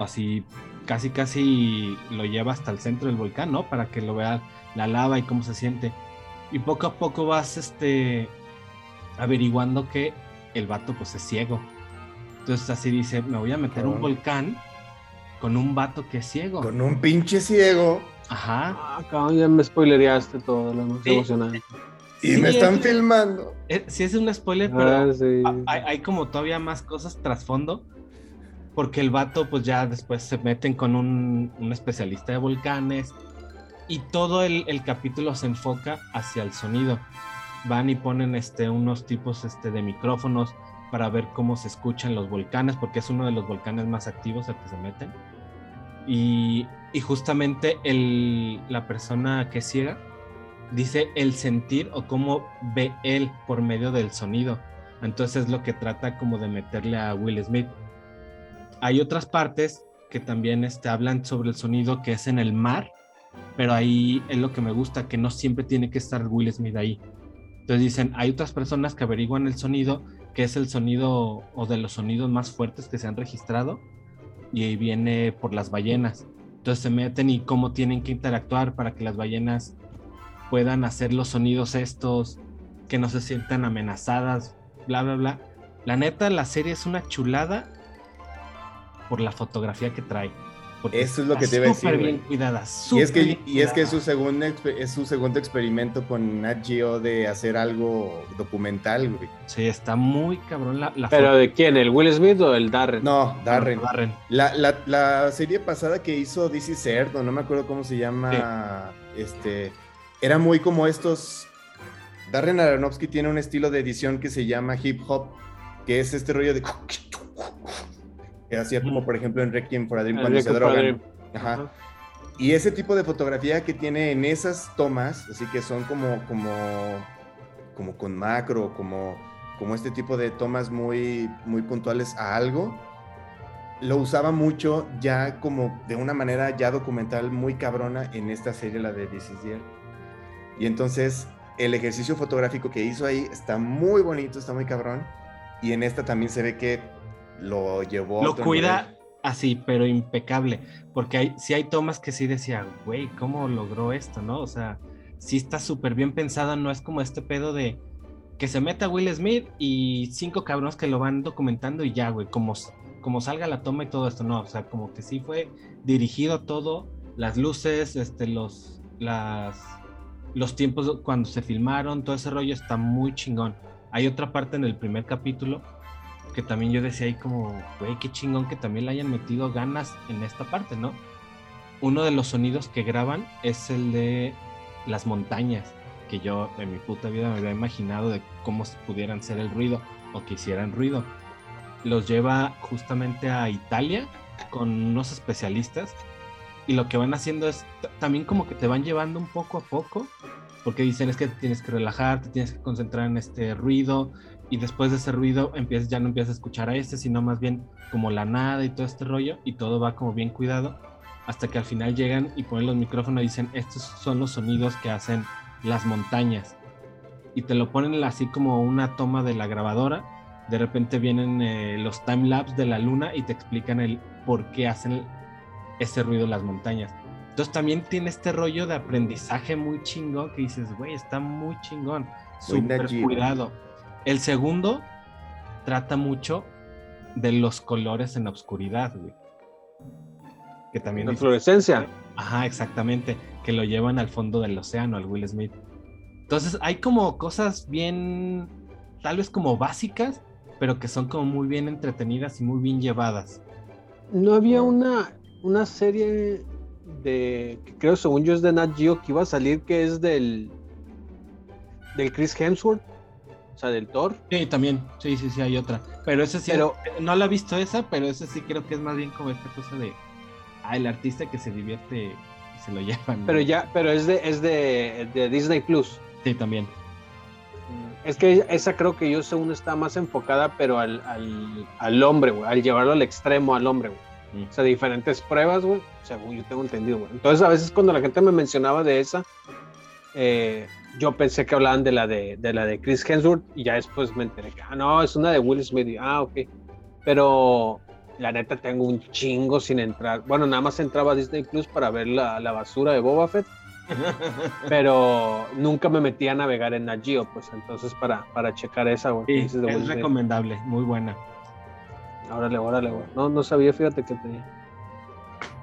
Así casi casi lo lleva hasta el centro del volcán, ¿no? Para que lo vea la lava y cómo se siente. Y poco a poco vas este averiguando que el vato pues es ciego. Entonces así dice, me voy a meter un Cabrón. volcán con un vato que es ciego. Con un pinche ciego. Ajá. Ah, cabrón, ya me spoilereaste todo, lo más Sí. emocionante. Y Sí, me están es- filmando. Eh, sí es un spoiler, pero Ah, sí. a- hay, hay como todavía más cosas trasfondo. Porque el vato, pues ya después se meten con un, un especialista de volcanes. Y todo el, capítulo se enfoca hacia el sonido. Van y ponen este, unos tipos este, de micrófonos para ver cómo se escuchan los volcanes, porque es uno de los volcanes más activos al que se meten. Y, justamente la persona que ciega dice el sentir o cómo ve él por medio del sonido. Entonces es lo que trata como de meterle a Will Smith. Hay otras partes que también este, hablan sobre el sonido que es en el mar, pero ahí es lo que me gusta, que no siempre tiene que estar Will Smith ahí. Entonces dicen, hay otras personas que averiguan el sonido, que es el sonido o de los sonidos más fuertes que se han registrado, y ahí viene por las ballenas. Entonces se meten y cómo tienen que interactuar para que las ballenas puedan hacer los sonidos estos, que no se sientan amenazadas, bla, bla, bla. La neta, la serie es una chulada por la fotografía que trae. Porque Eso es lo que te iba a decir, bien cuidada. Y es que, bien y es que es su, segundo, es su segundo experimento con Nat Geo de hacer algo documental, güey. Sí, está muy cabrón la, la ¿Pero foto. de quién? ¿El Will Smith o el Darren? No, Darren. Darren. La, la, la serie pasada que hizo DC Cerdo, no me acuerdo cómo se llama, este, era muy como estos, Darren Aronofsky tiene un estilo de edición que se llama hip hop, que es este rollo de que hacía como por ejemplo en Requiem for a Dream cuando se drogan. Dream. Ajá. Ajá. Y ese tipo de fotografía que tiene en esas tomas, así que son como, como, como con macro, como, como este tipo de tomas muy, muy puntuales a algo, lo usaba mucho ya como de una manera ya documental muy cabrona en esta serie, la de This Is the. Y entonces el ejercicio fotográfico que hizo ahí está muy bonito, está muy cabrón. Y en esta también se ve que lo llevó a Lo otro cuida nivel. así, pero impecable. Porque hay, sí hay tomas que sí decía, güey, ¿cómo logró esto, no? O sea, sí está súper bien pensada, no es como este pedo de que se meta Will Smith y cinco cabrones que lo van documentando y ya, güey, como, como salga la toma y todo esto, no, o sea, como que sí fue dirigido todo, las luces, este, los, las, los tiempos cuando se filmaron, todo ese rollo está muy chingón. Hay otra parte en el primer capítulo que también yo decía ahí como, güey, qué chingón que también le hayan metido ganas en esta parte, ¿no? Uno de los sonidos que graban es el de las montañas, que yo en mi puta vida me había imaginado de cómo pudieran ser el ruido o que hicieran ruido. Los lleva justamente a Italia con unos especialistas y lo que van haciendo es también como que te van llevando un poco a poco, porque dicen es que tienes que relajar, te tienes que concentrar en este ruido, y después de ese ruido empiezas, ya no empiezas a escuchar a este, sino más bien como la nada y todo este rollo, y todo va como bien cuidado, hasta que al final llegan y ponen los micrófonos y dicen, estos son los sonidos que hacen las montañas. Y te lo ponen así como una toma de la grabadora, de repente vienen eh, los timelapse de la luna y te explican el por qué hacen ese ruido las montañas. Entonces también tiene este rollo de aprendizaje muy chingón que dices, güey, está muy chingón, súper cuidado. El segundo trata mucho de los colores en la oscuridad, güey. Que también La dices, fluorescencia. Ajá, exactamente. Que lo llevan al fondo del océano, al Will Smith. Entonces hay como cosas bien, tal vez como básicas, pero que son como muy bien entretenidas y muy bien llevadas. No había una, una serie de, que creo según yo es de Nat Geo, que iba a salir que es del, del Chris Hemsworth, o sea, del Thor. Sí, también, sí, sí, sí, hay otra. Pero esa sí, Pero- no la he visto esa, pero esa sí creo que es más bien como esta cosa de, ah, el artista que se divierte y se lo llevan. ¿no? Pero ya, pero es de, es de, de Disney Plus. Sí, también. Es que esa creo que yo según está más enfocada, pero al, al, al hombre, güey, al llevarlo al extremo al hombre, güey. Mm. O sea, diferentes pruebas, güey, según yo tengo entendido, güey. Entonces, a veces cuando la gente me mencionaba de esa, eh, yo pensé que hablaban de la de, de la de Chris Hemsworth y ya después me enteré que, ah, no, es una de Will Smith. Y, ah, ok. Pero la neta tengo un chingo sin entrar. Bueno, nada más entraba a Disney Plus para ver la, la basura de Boba Fett. pero nunca me metí a navegar en Nat Geo, pues entonces para, para checar esa, güey. Sí, Will es Smith. recomendable, muy buena. Órale, órale, güey. No, no sabía, fíjate que tenía.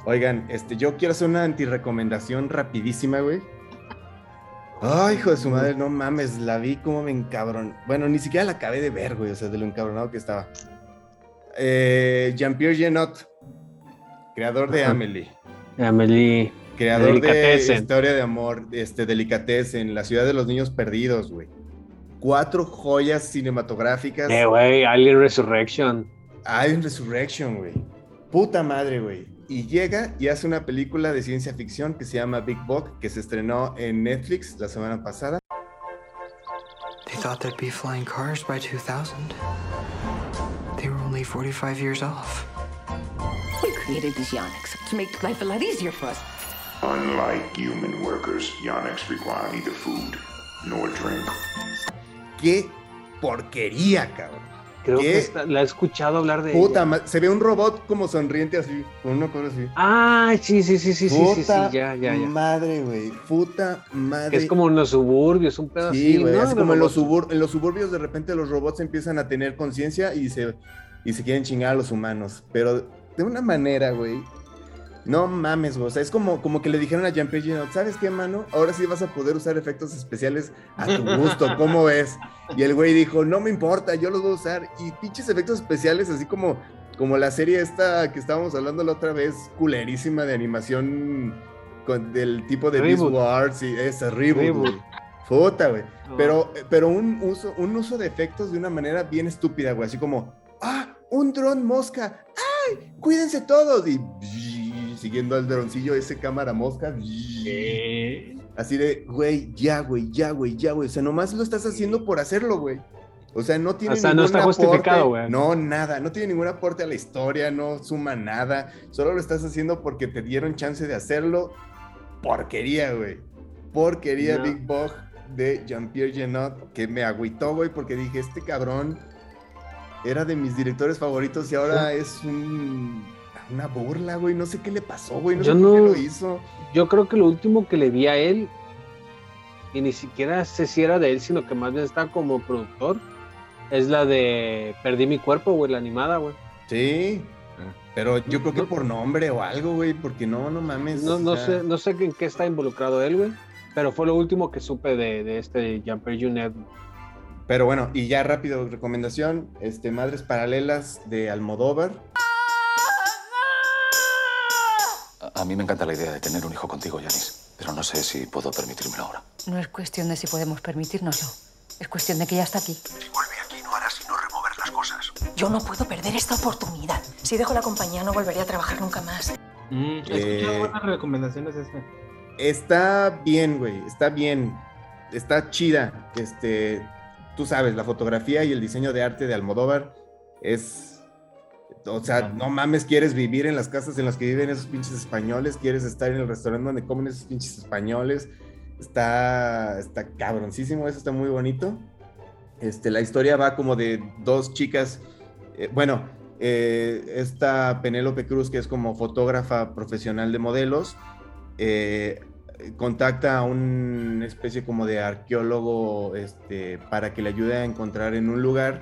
Oigan, este, yo quiero hacer una antirecomendación rapidísima, güey. Ay, hijo de su madre, no mames, la vi como me encabron. Bueno, ni siquiera la acabé de ver, güey, o sea, de lo encabronado que estaba. Eh, Jean-Pierre Genot, creador de. Amelie, Amelie. creador de. Historia de Amor, este, Delicatessen, La Ciudad de los Niños Perdidos, güey. Cuatro joyas cinematográficas. Eh, güey, Alien Resurrection. Alien Resurrection, güey. Puta madre, güey. Y llega y hace una película de ciencia ficción que se llama Big Bug, que se estrenó en Netflix la semana pasada. They thought there'd be flying cars by 2000. They were only 45 years off. We created these Yonics to make life a lot easier for us. Unlike human workers, Yonics require neither food nor drink. ¡Qué porquería, cabrón! Creo ¿Qué? que la he escuchado hablar de Puta ella. Se ve un robot como sonriente así, con una cosa así. Ah, sí, sí, sí, sí, sí, sí, sí, ya, ya, ya. madre, güey. Puta madre. Que es como en los suburbios, un pedo Sí, así, güey, ¿no? así como en los, subur- en los suburbios de repente los robots empiezan a tener conciencia y se, y se quieren chingar a los humanos, pero de una manera, güey, no mames, güey, o sea, es como, como que le dijeron a Jean-Pierre Jeunet, ¿sabes qué, mano? Ahora sí vas a poder usar efectos especiales a tu gusto, ¿cómo ves? Y el güey dijo, no me importa, yo los voy a usar, y pinches efectos especiales, así como, como la serie esta que estábamos hablando la otra vez, culerísima de animación con, del tipo de Beast. Wars y ese reboot. Puta, güey. Pero, pero un uso, un uso de efectos de una manera bien estúpida, güey. Así como, ¡ah! ¡Un dron mosca! ¡Ay! ¡Cuídense todos! Y siguiendo al droncillo ese cámara mosca. Así de, güey, ya, güey, ya, güey, ya, güey. O sea, nomás lo estás haciendo por hacerlo, güey. O sea, no tiene O sea, no ningún está aporte, justificado, güey. No, nada. No tiene ningún aporte a la historia, no suma nada. Solo lo estás haciendo porque te dieron chance de hacerlo. Porquería, güey. Porquería No. Big Bug de Jean-Pierre Genot, que me agüitó, güey, porque dije, este cabrón era de mis directores favoritos y ahora es un, una burla, güey. No sé qué le pasó, güey. No Yo sé por qué no- lo hizo. Yo creo que lo último que le vi a él, y ni siquiera sé si era de él, sino que más bien está como productor, es la de Perdí mi cuerpo, güey, la animada, güey. Sí. Pero yo creo que por nombre o algo, güey, porque no, no mames. No, no o sea, sé, no sé en qué está involucrado él, güey. Pero fue lo último que supe de, de este Jean-Pierre Junet. Pero bueno, y ya rápido, recomendación, este, Madres Paralelas de Almodóvar. A- mí me encanta la idea de tener un hijo contigo, Yanis, pero no sé si puedo permitírmelo ahora. No es cuestión de si podemos permitírnoslo. Es cuestión de que ya está aquí. No hará sino remover las cosas. Yo no puedo perder esta oportunidad. Si dejo la compañía no volveré a trabajar nunca más. Mm, he escuchado Eh, buenas recomendaciones esta. Está bien, güey, está bien. Está chida. Este, tú sabes, la fotografía y el diseño de arte de Almodóvar es. O sea, no mames, quieres vivir en las casas en las que viven esos pinches españoles, quieres estar en el restaurante donde comen esos pinches españoles. Está, está cabroncísimo, eso está muy bonito. Este, la historia va como de dos chicas, eh, bueno, eh, esta Penélope Cruz, que es como fotógrafa profesional de modelos, eh, contacta a una especie como de arqueólogo este, para que le ayude a encontrar en un lugar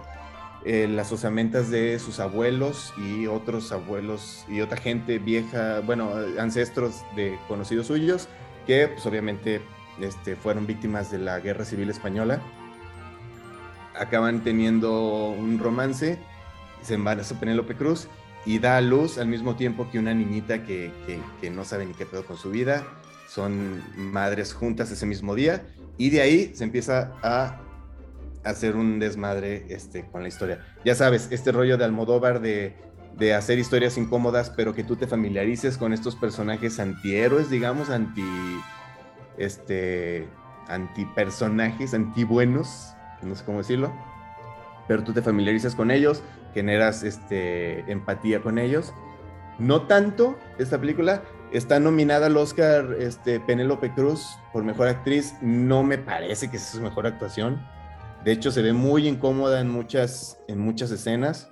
eh, las osamentas de sus abuelos y otros abuelos y otra gente vieja, bueno, ancestros de conocidos suyos, que pues obviamente este, fueron víctimas de la Guerra Civil Española. Acaban teniendo un romance, se embaraza Penélope Cruz y da a luz al mismo tiempo que una niñita que, que- que no sabe ni qué pedo con su vida. Son madres juntas ese mismo día y de ahí se empieza a hacer un desmadre este, con la historia. Ya sabes, este rollo de Almodóvar de, de hacer historias incómodas, pero que tú te familiarices con estos personajes antihéroes, digamos, anti, este, antipersonajes, antibuenos, no sé cómo decirlo, pero tú te familiarizas con ellos, generas este, empatía con ellos. No tanto esta película, está nominada al Oscar este, Penélope Cruz por Mejor Actriz, no me parece que sea su mejor actuación. De hecho, se ve muy incómoda en muchas, en muchas escenas.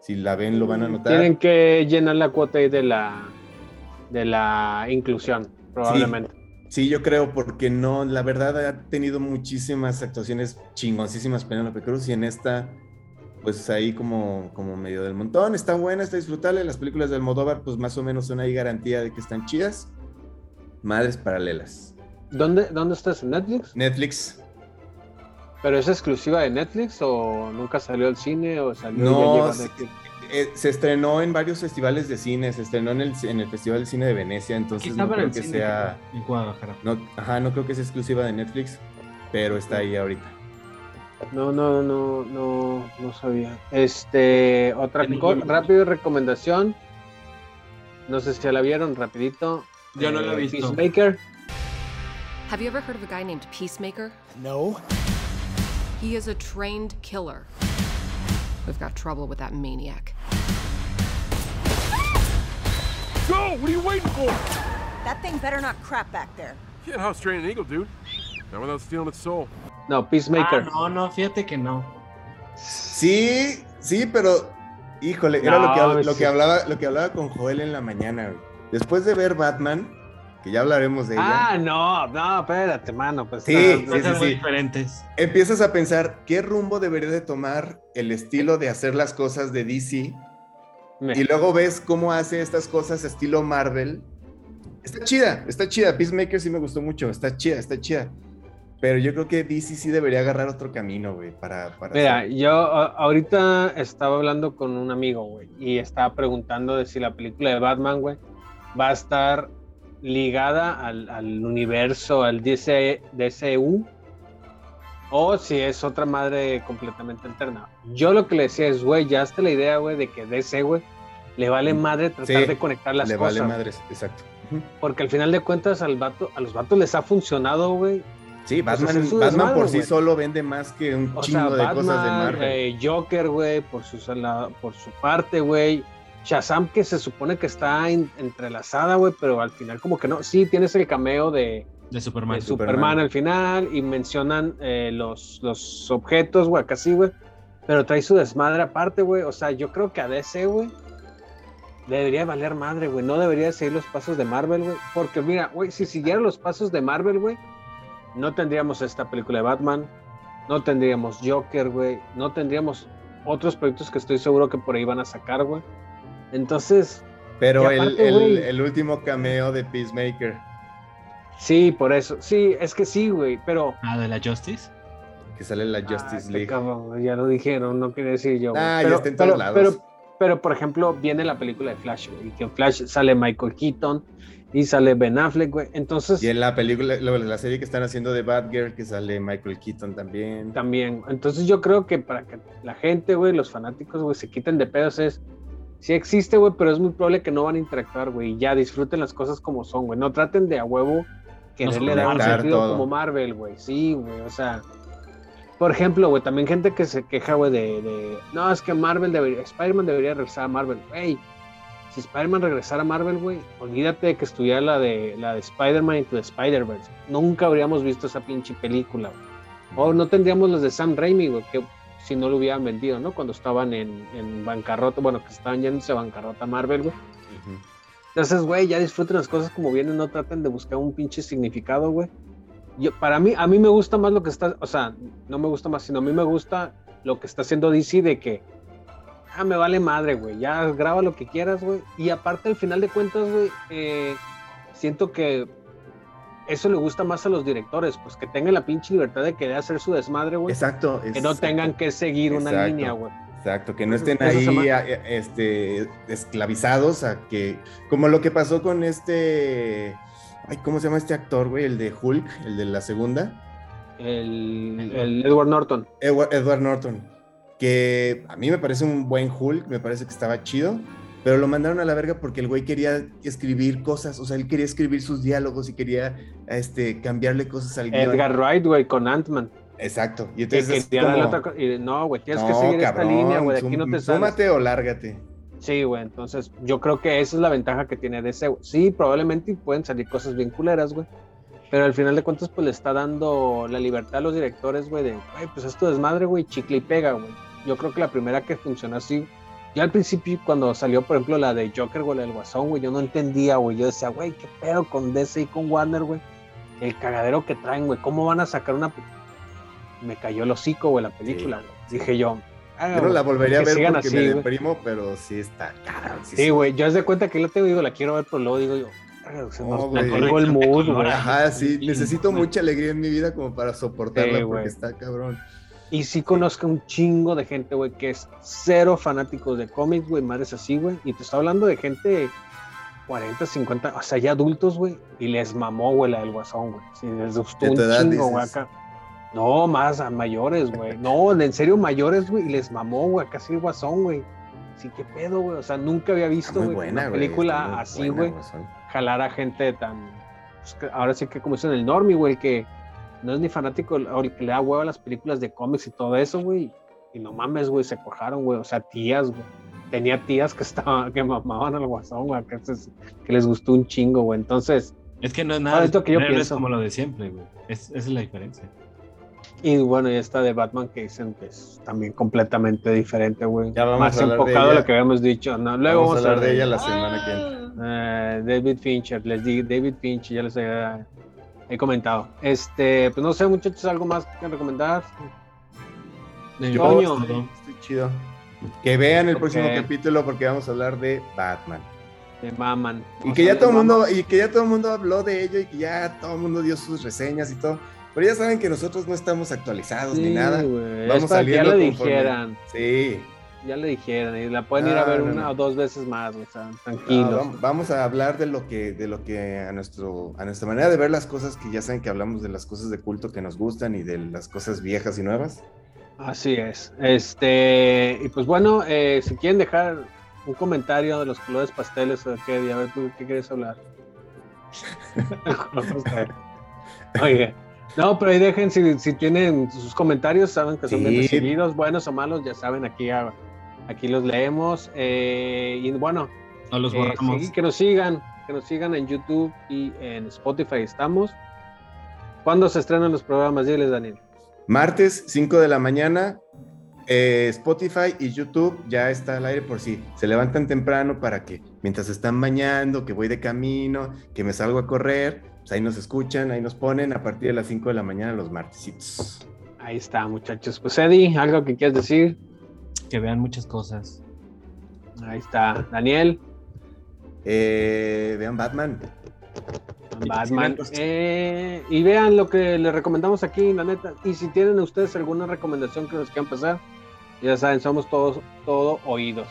Si la ven, lo van a notar. Tienen que llenar la cuota ahí de la de la inclusión, probablemente. Sí, yo creo, porque no, la verdad ha tenido muchísimas actuaciones chingoncísimas Penélope Cruz y en esta, pues ahí como, como medio del montón. Está buena, está disfrutable. Las películas de Almodóvar, pues más o menos son ahí garantía de que están chidas. Madres paralelas. ¿Dónde, ¿Dónde estás? ¿En Netflix? Netflix. ¿Pero es exclusiva de Netflix o nunca salió al cine o salió No, se, eh, se estrenó en varios festivales de cine, se estrenó en el, en el Festival de Cine de Venecia, entonces no creo el que cine, sea... En Guadalajara. No, ajá, no creo que sea exclusiva de Netflix, pero está ahí ahorita. No, no, no, no, no sabía. Este, otra rápida recomendación. No sé si ya la vieron, rapidito. Yo no la he Eh, visto. Peacemaker. Have you ever heard of a guy named Peacemaker? No. He is a trained killer. We've got trouble with that maniac. Go! What are you waiting for? That thing better not crap back there. Can't house train an eagle, dude. Not without stealing its soul. No, Peacemaker. Ah, no, no, fíjate que no. Sí, sí, pero híjole, era No, lo, que, lo, sí. que hablaba, lo que hablaba con Joel en la mañana. güey. Después de ver Batman, que ya hablaremos de ella, Ah, no, no, espérate, mano. Pues, Sí, está- sí, sí, muy sí. diferentes. empiezas a pensar qué rumbo debería de tomar el estilo de hacer las cosas de DC Me- y luego ves cómo hace estas cosas estilo Marvel. Está chida, está chida. Peacemaker sí me gustó mucho, está chida, está chida. Pero yo creo que DC sí debería agarrar otro camino, güey, para, para Mira, hacer- yo ahorita estaba hablando con un amigo, güey, y estaba preguntando de si la película de Batman, güey, va a estar ligada al, al universo, al DC, DCU, o si es otra madre completamente alterna. Yo lo que le decía es, güey, ya hasta la idea, güey, de que DC, güey, le vale madre tratar Sí, de conectar las le cosas. vale güey. madres, exacto. Porque al final de cuentas al vato, a los vatos les ha funcionado, güey. Sí, Pues Batman, desmadre, por sí solo vende más que un O chingo sea, de cosas de Marvel. eh, Joker, güey, por su, por su parte, güey. Shazam, que se supone que está entrelazada, güey, pero al final como que no. Sí, tienes el cameo de, De Superman. de Superman. al final y mencionan eh, los, los objetos, güey, acá sí, güey. Pero trae su desmadre aparte, güey. O sea, yo creo que a DC, güey, debería valer madre, güey. No debería seguir los pasos de Marvel, güey. Porque mira, güey, si siguiera los pasos de Marvel, güey, no tendríamos esta película de Batman, no tendríamos Joker, güey, no tendríamos otros proyectos que estoy seguro que por ahí van a sacar, güey. Entonces, Pero el, el- último cameo de Peacemaker, sí, por eso. Sí, es que sí, güey, pero... Ah, de la Justice. que sale en la Justice Este League. cabrón, ya lo dijeron, no quería decir yo. Ah, ya pero, está en todos pero, lados. Pero, pero, por ejemplo, viene la película de Flash, güey, y que en Flash sale Michael Keaton y sale Ben Affleck, güey. Entonces, Y en la película, la, la serie que están haciendo de Batgirl, que sale Michael Keaton también. también. Entonces, yo creo que para que la gente, güey, los fanáticos, güey, se quiten de pedos es. Sí existe, güey, pero es muy probable que no van a interactuar, güey. y Ya disfruten las cosas como son, güey. No traten de a huevo quererle dar un sentido todo. como Marvel, güey. Sí, güey. O sea, por ejemplo, güey, también gente que se queja, güey, de, de, No, es que Marvel debería. Spider-Man debería regresar a Marvel. Güey, si Spider-Man regresara a Marvel, güey, olvídate de que estuviera la de, la de Spider-Man Into the Spider-Verse. Nunca habríamos visto esa pinche película, güey. O no tendríamos las de Sam Raimi, güey, que si no lo hubieran vendido, ¿no? Cuando estaban en, en bancarrota, bueno, que estaban yéndose a bancarrota Marvel, güey. Entonces, güey, ya disfruten las cosas como vienen, no traten de buscar un pinche significado, güey. Yo, para mí, a mí me gusta más lo que está, o sea, no me gusta más, sino a mí me gusta lo que está haciendo DC de que, ah, me vale madre, güey, ya graba lo que quieras, güey. Y aparte, al final de cuentas, güey, eh, siento que eso le gusta más a los directores, pues que tengan la pinche libertad de querer hacer su desmadre, güey. Exacto. Que no tengan que seguir una línea, güey. Exacto, que no estén ahí a- este, esclavizados a que, como lo que pasó con este, ay, ¿cómo se llama este actor, güey? El de Hulk, el de la segunda. El, el Edward Norton. Edward, Edward Norton, que a mí me parece un buen Hulk, me parece que estaba chido, pero lo mandaron a la verga porque el güey quería escribir cosas, o sea, él quería escribir sus diálogos y quería este, cambiarle cosas al guion. Edgar Wright, güey, con Ant-Man. Exacto, y entonces es como, otra y no, güey, tienes que "No, seguir esta cabrón, línea, güey, aquí no te. Súmate o lárgate. Sí, güey, entonces yo creo que esa es la ventaja que tiene DC. güey. Sí, probablemente pueden salir cosas bien culeras, güey. Pero al final de cuentas, pues le está dando la libertad a los directores, güey, de, güey, pues esto desmadre, güey, chicle y pega, güey. Yo creo que la primera que funcionó así, yo al principio cuando salió, por ejemplo, la de Joker, güey, del Guasón, güey, yo no entendía, güey. Yo decía, güey, qué pedo con DC y con Warner, güey. El cagadero que traen, güey, ¿cómo van a sacar una... pe-?" Me cayó el hocico, güey, la película, güey. Dije yo... "Ah, Yo no la volvería a ver porque así, me güey". deprimo, pero sí está cara. Sí, güey, yo es de cuenta que la tengo, digo, la quiero ver, pero luego digo yo, "Verga, se No, nos tengo el mood, güey. Ajá, sí, necesito mucha alegría en mi vida como para soportarla Sí, porque está cabrón. Y sí conozco un chingo de gente, güey, que es cero fanáticos de cómics, güey, madres así, güey. Y te está hablando de gente 40, 50, o sea, ya adultos, güey. Y les mamó, güey, la del guasón, güey. Sí, les gustó ¿De un chingo, güey, acá. No, más a mayores, güey. No, en serio, mayores, güey. Y les mamó, güey, casi el guasón, güey. Sí, qué pedo, güey. O sea, nunca había visto, güey, una película así, güey. Jalar a gente tan. pues, ahora sí que como dicen el normie, güey, que no es ni fanático o el que le da huevo a las películas de cómics y todo eso, güey. Y no mames, güey, se cojaron, güey. O sea, tías, güey. Tenía tías que estaban, que mamaban al guasón, güey, que, se- que les gustó un chingo, güey. Entonces, Es que no es Ah, nada. es lo que yo es pienso. como lo de siempre, güey. Es, esa es la diferencia. y bueno, y esta de Batman que dicen que es también completamente diferente, güey. Ya vamos Más a hablar de enfocado a lo que habíamos dicho. No, luego vamos, a hablar de ella la semana que Ah. entra. Eh, David Fincher, les di David Fincher, ya les había- he comentado. Este, pues no sé, muchachos, algo más que recomendar. De Yo Coño. estoy, estoy chido. Que vean el próximo capítulo porque vamos a hablar de Batman. De Maman. Y que ya todo el mundo, y que ya todo el mundo habló de ello y que ya todo el mundo dio sus reseñas y todo. Pero ya saben que nosotros no estamos actualizados ni nada. güey, Vamos ya saliendo le conforme- dijeran. Sí. Ya le dijeron, y la pueden ir a ver no, una no. o dos veces más, o sea, No, tranquilos. vam- vamos a hablar de lo que, de lo que a nuestro, a nuestra manera de ver las cosas, que ya saben que hablamos de las cosas de culto que nos gustan y de las cosas viejas y nuevas. Así es. Este, y pues bueno, eh, si quieren dejar un comentario de los colores pasteles o qué, a ver tú qué quieres hablar. Oye, no, pero ahí dejen si, si tienen sus comentarios, saben que son bien recibidos, buenos o malos, ya saben, aquí, a- aquí los leemos. eh, y bueno, No los eh, sí, que nos sigan, que nos sigan en YouTube y en Spotify estamos. ¿Cuándo se estrenan los programas? Diles, Daniel. Martes, 5 de la mañana, eh, Spotify y YouTube ya está al aire por si se levantan temprano para que mientras están bañando, que voy de camino, que me salgo a correr, pues ahí nos escuchan, ahí nos ponen a partir de las 5 de la mañana los martesitos. Ahí está, muchachos. Pues Eddie, ¿algo que quieras decir? Que vean muchas cosas. Ahí está. Daniel, Eh, vean Batman. Batman. Eh, y vean lo que les recomendamos aquí, la neta. Y si tienen ustedes alguna recomendación que nos quieran pasar, ya saben, somos todos todo oídos.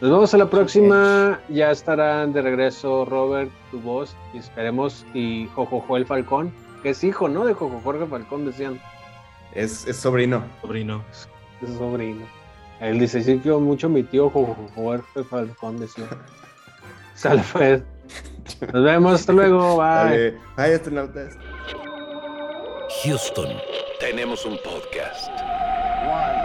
Nos vemos a la próxima. Ya estarán de regreso Robert, tu voz, y esperemos, y Jojojo el Falcón, que es hijo, ¿no? De Jojojo el Falcón, decían. Es, es sobrino. Sobrino. Es sobrino. Él dice, sí, yo mucho mi tío el Falcón, decía. Sale pues. Nos vemos, hasta luego, bye. Bye, astronautas. Houston, tenemos un podcast. One,